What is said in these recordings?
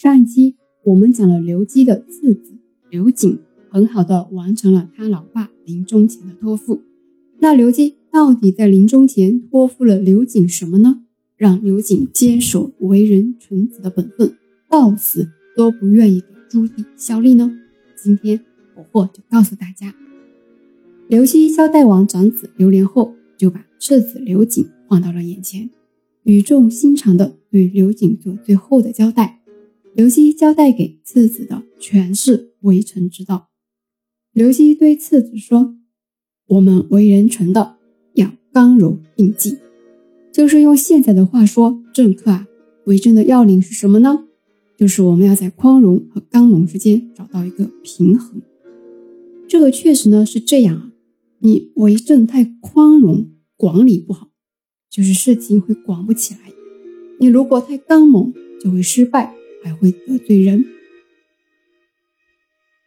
上一期我们讲了刘基的次子刘瑾，很好的完成了他老爸临终前的托付。那刘基到底在临终前托付了刘瑾什么呢？让刘瑾坚守为人臣子的本分，到死都不愿意给朱棣效力呢？今天我或就告诉大家。刘基交代完长子刘连后，就把次子刘瑾放到了眼前，语重心长的对刘瑾做最后的交代。刘基交代给次子的全是为臣之道。刘基对次子说：“我们为人臣的要刚柔并济，就是用现在的话说，政客啊，为政的要领是什么呢？就是我们要在宽容和刚猛之间找到一个平衡。这个确实呢是这样啊，你为政太宽容，管理不好，就是事情会管不起来；你如果太刚猛，就会失败。”还会得罪人。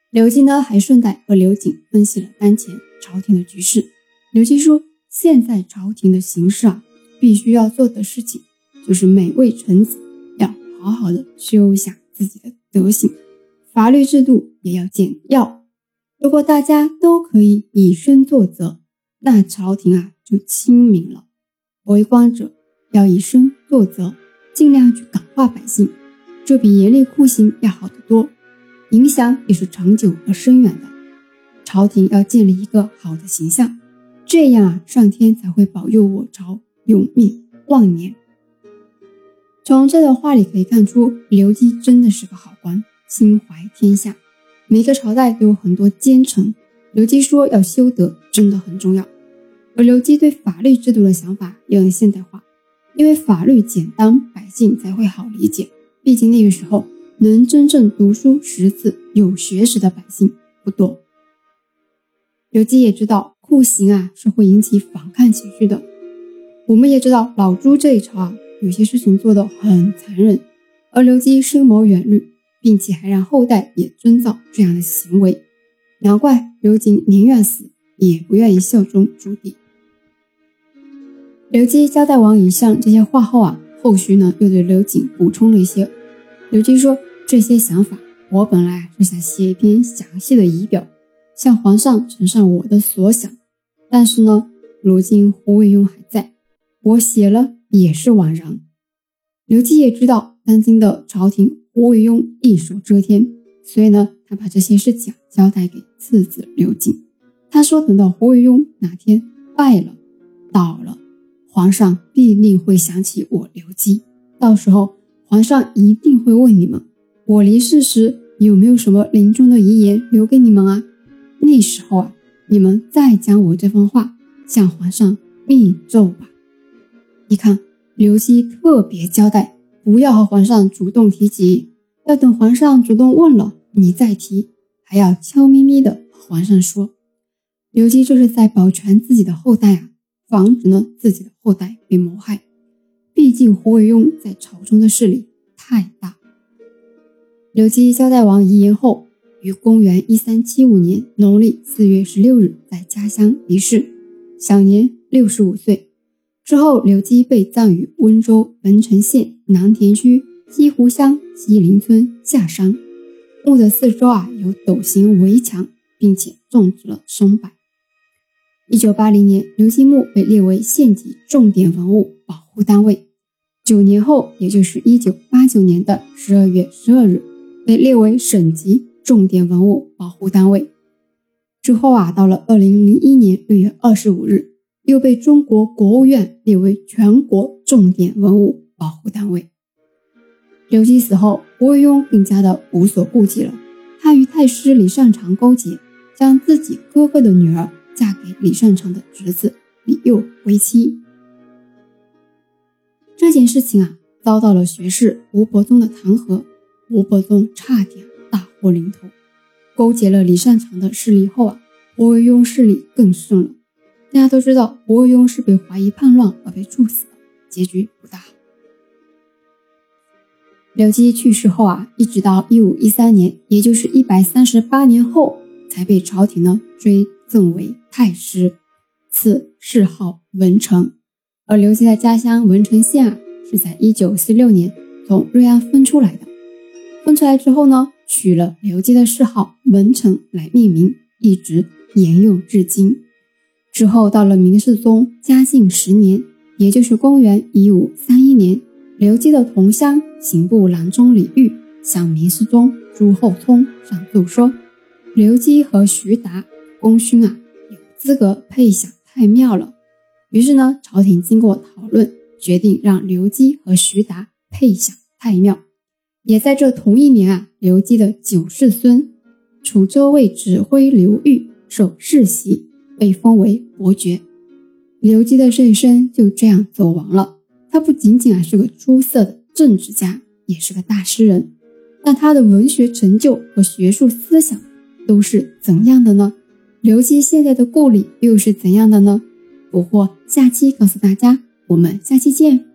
刘基呢，还顺带和刘瑾分析了当前朝廷的局势。刘基说：“现在朝廷的形势啊，必须要做的事情，就是每位臣子要好好的修一下自己的德行，法律制度也要简要。如果大家都可以以身作则，那朝廷啊就清明了。为官者要以身作则，尽量去感化百姓。”这比严厉酷刑要好得多，影响也是长久而深远的。朝廷要建立一个好的形象，这样啊，上天才会保佑我朝永命万年。从这段话里可以看出，刘基真的是个好官，心怀天下。每个朝代都有很多奸臣，刘基说要修德，真的很重要。而刘基对法律制度的想法也很现代化，因为法律简单，百姓才会好理解。毕竟那个时候，能真正读书识字、有学识的百姓不多。刘基也知道酷刑啊是会引起反抗情绪的。我们也知道老朱这一朝啊，有些事情做得很残忍，而刘基深谋远虑，并且还让后代也遵照这样的行为。难怪刘瑾宁愿死也不愿意效忠朱棣。刘基交代完以上这些话后啊。后续呢，又对刘瑾补充了一些。刘基说：“这些想法，我本来是想写一篇详细的仪表，向皇上呈上我的所想。但是呢，如今胡惟庸还在，我写了也是枉然。”刘基也知道当今的朝廷胡惟庸一手遮天，所以呢，他把这些事情交代给次子刘瑾。他说：“等到胡惟庸哪天败了、倒了。”皇上必定会想起我刘基，到时候皇上一定会问你们，我离世时有没有什么临终的遗言留给你们啊？那时候啊，你们再将我这番话向皇上密奏吧。你看，刘基特别交代，不要和皇上主动提及，要等皇上主动问了你再提，还要悄咪咪的和皇上说。刘基这是在保全自己的后代啊。防止呢自己的后代被谋害，毕竟胡惟庸在朝中的势力太大。刘基交代完遗言后，于公元一三七五年农历四月十六日在家乡离世，享年六十五岁。之后，刘基被葬于温州文成县南田区西湖乡西林村下山，墓的四周啊有斗形围墙，并且种植了松柏。一九八零年，刘基墓被列为县级重点文物保护单位。九年后，也就是一九八九年的十二月十二日，被列为省级重点文物保护单位。之后啊，到了二零零一年六月二十五日，又被中国国务院列为全国重点文物保护单位。刘基死后，胡惟庸更加的无所顾忌了。他与太师李善长勾结，将自己哥哥的女儿。嫁给李善长的侄子李佑为妻，这件事情啊，遭到了学士吴伯宗的弹劾，吴伯宗差点大祸临头。勾结了李善长的势力后啊，胡惟庸势力更盛了。大家都知道，胡惟庸是被怀疑叛乱而被处死的，结局不大好。刘基去世后啊，一直到一五一三年，也就是一百三十八年后，才被朝廷呢追。赠为太师，赐谥号文成。而刘基的家乡文成县啊，是在一九四六年从瑞安分出来的。分出来之后呢，取了刘基的谥号文成来命名，一直沿用至今。之后到了明世宗嘉靖十年，也就是公元一五三一年，刘基的同乡刑部郎中李煜向明世宗朱厚熜上奏说，刘基和徐达功勋啊，有资格配享太庙了。于是呢，朝廷经过讨论，决定让刘基和徐达配享太庙。也在这同一年啊，刘基的九世孙楚州卫指挥刘裕受世袭。被封为伯爵，刘基的这一生就这样走完了。他不仅仅啊是个出色的政治家，也是个大诗人。但他的文学成就和学术思想都是怎样的呢？刘基现在的故里又是怎样的呢？不过下期告诉大家，我们下期见。